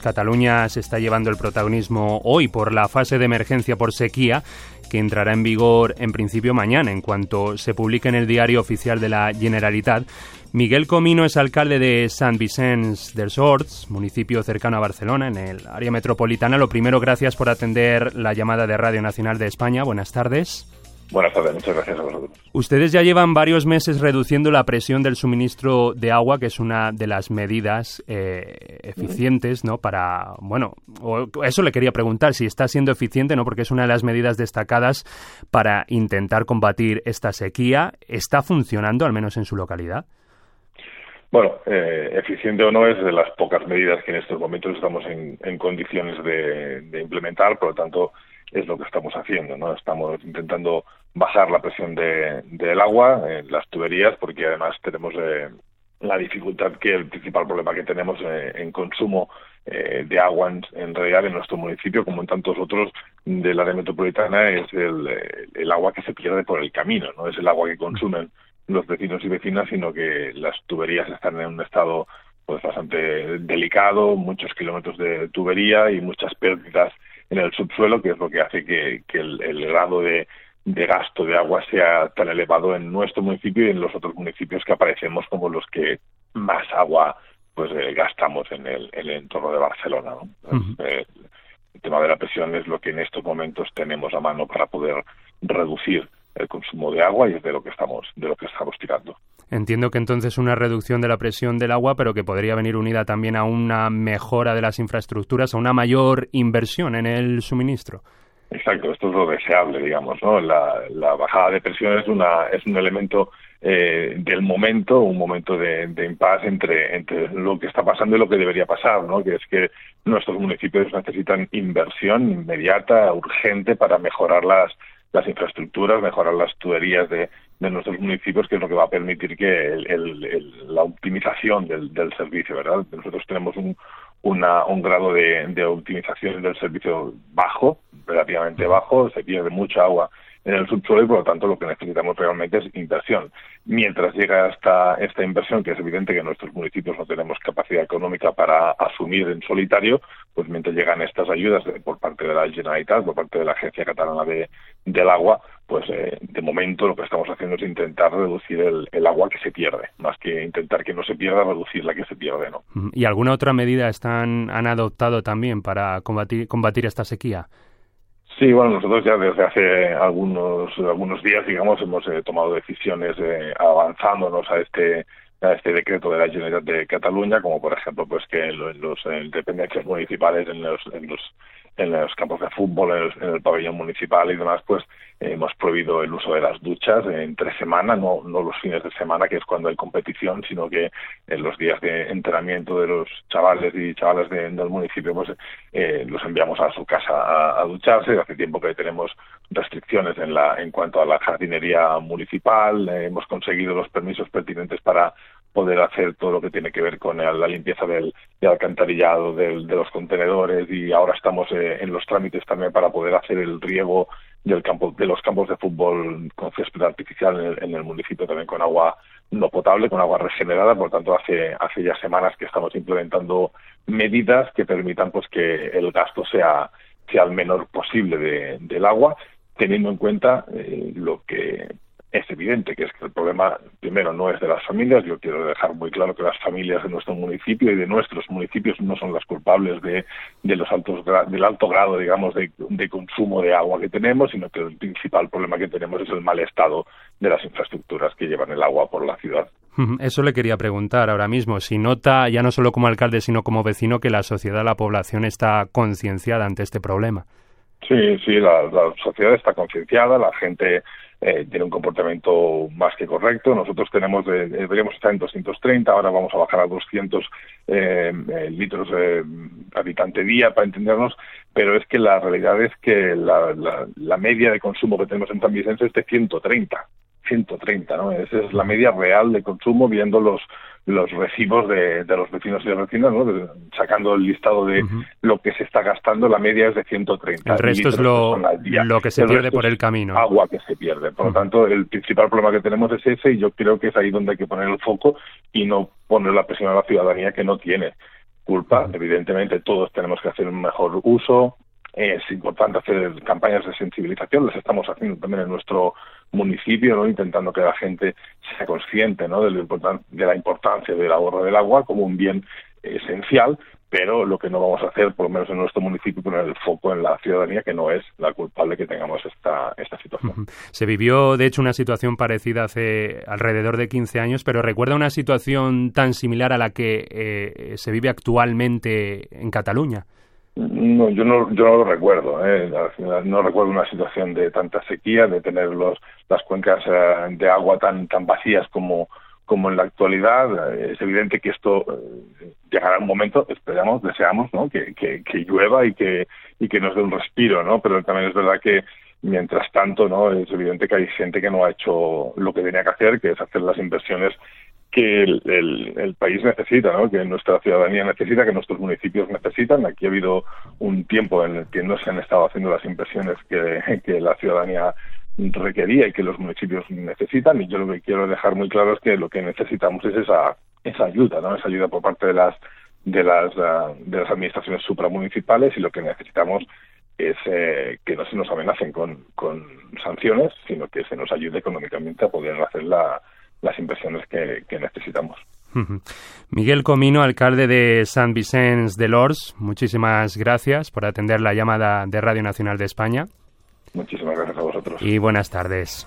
Cataluña se está llevando el protagonismo hoy por la fase de emergencia por sequía que entrará en vigor en principio mañana en cuanto se publique en el diario oficial de la Generalitat. Miguel Comino es alcalde de Sant Vicens dels Horts, municipio cercano a Barcelona, en el área metropolitana. Lo primero, gracias por atender la llamada de Radio Nacional de España. Buenas tardes. Buenas tardes, muchas gracias a vosotros. Ustedes ya llevan varios meses reduciendo la presión del suministro de agua, que es una de las medidas eh, eficientes, ¿no? Para, bueno, eso le quería preguntar, si está siendo eficiente, ¿no? Porque es una de las medidas destacadas para intentar combatir esta sequía. ¿Está funcionando, al menos en su localidad? Bueno, eh, eficiente o no es de las pocas medidas que en estos momentos estamos en, condiciones de, de implementar, por lo tanto, es lo que estamos haciendo, ¿no? Estamos intentando bajar la presión de, del agua en las tuberías porque además tenemos eh, la dificultad que el principal problema que tenemos eh, en consumo eh, de agua en, en, realidad en nuestro municipio como en tantos otros del área metropolitana es el, el, agua que se pierde por el camino, no es el agua que consumen los vecinos y vecinas, sino que las tuberías están en un estado pues bastante delicado, muchos kilómetros de tubería y muchas pérdidas en el subsuelo, que es lo que hace que, el, grado de, gasto de agua sea tan elevado en nuestro municipio y en los otros municipios que aparecemos como los que más agua pues eh, gastamos en el, entorno de Barcelona. Eh, el tema de la presión es lo que en estos momentos tenemos a mano para poder reducir el consumo de agua y es de lo que estamos de lo que estamos tirando. Entiendo que entonces una reducción de la presión del agua, pero que podría venir unida también a una mejora de las infraestructuras, a una mayor inversión en el suministro. Exacto, esto es lo deseable, digamos, ¿no? La, bajada de presión es una es un elemento eh, del momento, un momento de, de impasse entre, entre lo que está pasando y lo que debería pasar, ¿no? Que es que nuestros municipios necesitan inversión inmediata, urgente, para mejorar las las infraestructuras, mejorar las tuberías de, de nuestros municipios, que es lo que va a permitir que el, la optimización del, del, servicio, ¿verdad? Nosotros tenemos un, una, un grado de, de optimización del servicio bajo, relativamente bajo, se pierde mucha agua en el subsuelo y por lo tanto lo que necesitamos realmente es inversión. Mientras llega esta, esta inversión, que es evidente que nuestros municipios no tenemos capacidad económica para asumir en solitario, pues mientras llegan estas ayudas por parte de la Generalitat, por parte de la Agencia Catalana de, del Agua, pues eh, de momento lo que estamos haciendo es intentar reducir el, el, agua que se pierde, más que intentar que no se pierda, reducir la que se pierde, ¿no? ¿Y alguna otra medida están, han adoptado también para combatir, combatir esta sequía? Sí, bueno, nosotros ya desde hace algunos algunos días, digamos, hemos eh, tomado decisiones eh, avanzándonos a este a este decreto de la Generalitat de Cataluña, como por ejemplo, pues que en los, dependencias municipales, en los, en los en los campos de fútbol, en el, pabellón municipal y demás, pues hemos prohibido el uso de las duchas entre semana, no, no los fines de semana, que es cuando hay competición, sino que en los días de entrenamiento de los chavales y chavales del municipio, pues eh, los enviamos a su casa a, ducharse. Hace tiempo que tenemos restricciones en, la, en cuanto a la jardinería municipal, eh, hemos conseguido los permisos pertinentes para poder hacer todo lo que tiene que ver con la limpieza del, alcantarillado, del, de los contenedores y ahora estamos eh, en los trámites también para poder hacer el riego del campo, de los campos de fútbol con césped artificial en el, municipio también con agua no potable, con agua regenerada, por tanto hace, hace ya semanas que estamos implementando medidas que permitan pues que el gasto sea, sea el menor posible de, del agua, teniendo en cuenta eh, lo que es evidente que es que el problema primero no es de las familias, yo quiero dejar muy claro que las familias de nuestro municipio y de nuestros municipios no son las culpables de, los altos del alto grado digamos de, de, consumo de agua que tenemos, sino que el principal problema que tenemos es el mal estado de las infraestructuras que llevan el agua por la ciudad. Eso le quería preguntar ahora mismo, si nota ya no solo como alcalde sino como vecino que la sociedad, la población está concienciada ante este problema. Sí, sí, la, sociedad está concienciada, la gente eh, tiene un comportamiento más que correcto. Nosotros tenemos deberíamos estar en 230, ahora vamos a bajar a 200 eh, eh, litros eh, habitante día para entendernos, pero es que la realidad es que la, la, la media de consumo que tenemos en San Vicente es de 130. 130, ¿no? Esa es la media real de consumo viendo los los recibos de, de los vecinos y las vecinas, ¿no? sacando el listado de lo que se está gastando, la media es de 130. El resto es lo, lo que se pierde por el camino. Agua que se pierde. Por lo tanto, el principal problema que tenemos es ese y yo creo que es ahí donde hay que poner el foco y no poner la presión a la ciudadanía que no tiene culpa. Evidentemente, todos tenemos que hacer un mejor uso. Es importante hacer campañas de sensibilización, las estamos haciendo también en nuestro municipio, ¿no? intentando que la gente sea consciente ¿no? de, de la importancia del ahorro del agua como un bien esencial, pero lo que no vamos a hacer, por lo menos en nuestro municipio, poner el foco en la ciudadanía, que no es la culpable que tengamos esta, esta situación. Se vivió, de hecho, una situación parecida hace alrededor de 15 años, pero ¿recuerda una situación tan similar a la que eh, se vive actualmente en Cataluña? No, yo no, yo no lo recuerdo. ¿eh? No recuerdo una situación de tanta sequía, de tener los, las cuencas eh, de agua tan, tan vacías como, como en la actualidad. Es evidente que esto eh, llegará un momento, esperamos, deseamos, ¿no? Que, que, que, llueva y que, y que nos dé un respiro, ¿no? Pero también es verdad que mientras tanto, ¿no? Es evidente que hay gente que no ha hecho lo que tenía que hacer, que es hacer las inversiones que el, el, país necesita, ¿no? que nuestra ciudadanía necesita, que nuestros municipios necesitan. Aquí ha habido un tiempo en el que no se han estado haciendo las inversiones que, la ciudadanía requería y que los municipios necesitan y yo lo que quiero dejar muy claro es que lo que necesitamos es esa esa ayuda no esa ayuda por parte de las de las ah, de las administraciones supramunicipales y lo que necesitamos es eh, que no se nos amenacen con, con sanciones sino que se nos ayude económicamente a poder hacer las inversiones que, necesitamos Miguel Comino, alcalde de San Vicente de Lors, muchísimas gracias por atender la llamada de Radio Nacional de España. Muchísimas gracias a vosotros. Y buenas tardes.